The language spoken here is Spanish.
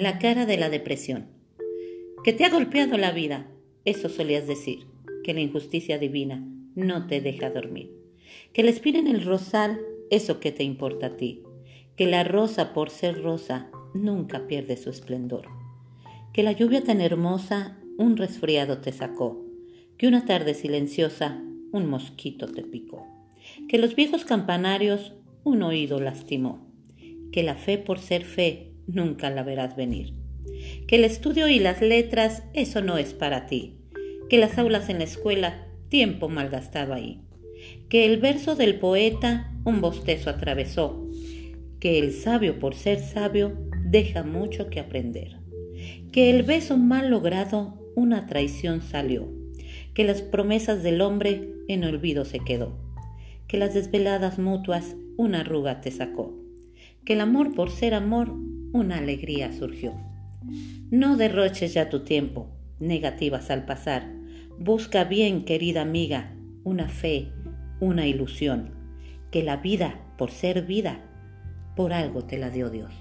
La cara de la depresión. Que te ha golpeado la vida, eso solías decir, que la injusticia divina no te deja dormir. Que la espina en el rosal, eso que te importa a ti. Que la rosa por ser rosa nunca pierde su esplendor. Que la lluvia tan hermosa un resfriado te sacó. Que una tarde silenciosa un mosquito te picó. Que los viejos campanarios un oído lastimó. Que la fe por ser fe nunca la verás venir. Que el estudio y las letras eso no es para ti. Que las aulas en la escuela tiempo malgastado ahí. Que el verso del poeta un bostezo atravesó. Que el sabio por ser sabio deja mucho que aprender. Que el beso mal logrado una traición salió. Que las promesas del hombre en olvido se quedó. Que las desveladas mutuas una arruga te sacó. Que el amor por ser amor una alegría surgió. No derroches ya tu tiempo, negativas al pasar. Busca bien, querida amiga, una fe, una ilusión. Que la vida, por ser vida, por algo te la dio Dios.